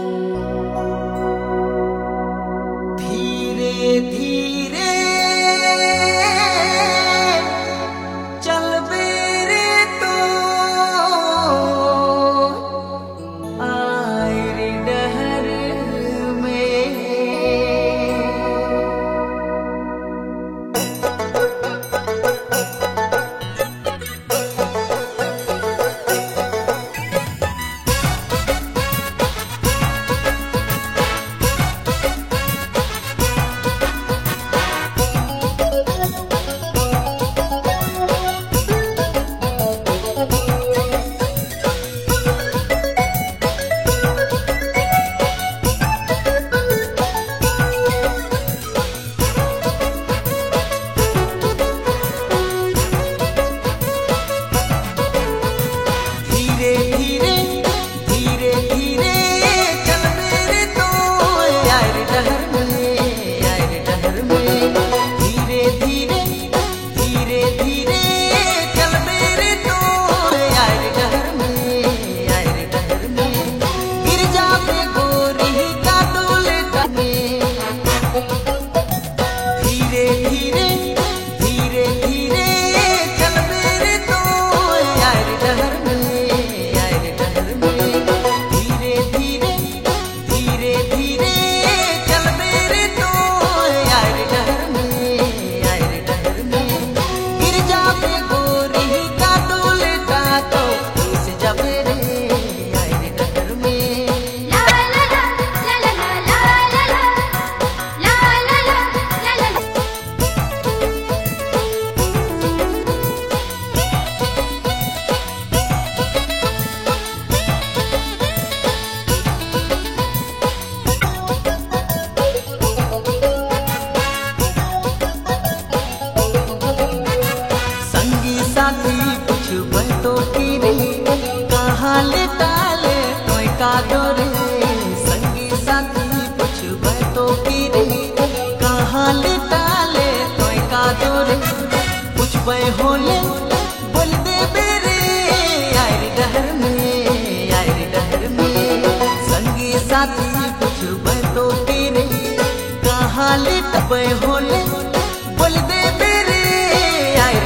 you धीरे धीरे आवे होले, बोल दे बेरे यार डहर में यार डहर में। संगी साथी कुछ तो तेरे, कहाँ ले तबे होले, बोल दे बेरे यार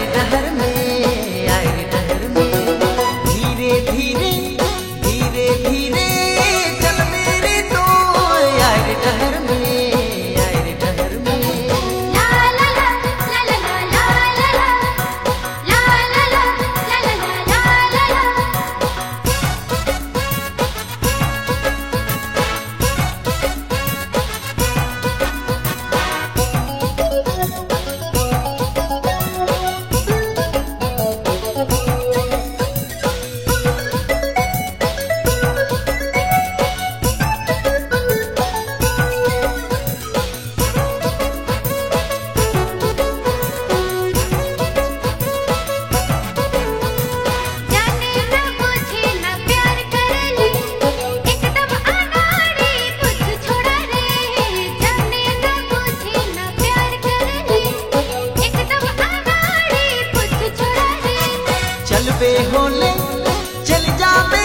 चल बे होले चल जा बे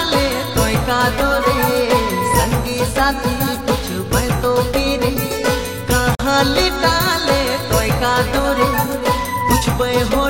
कहाँ लिटाले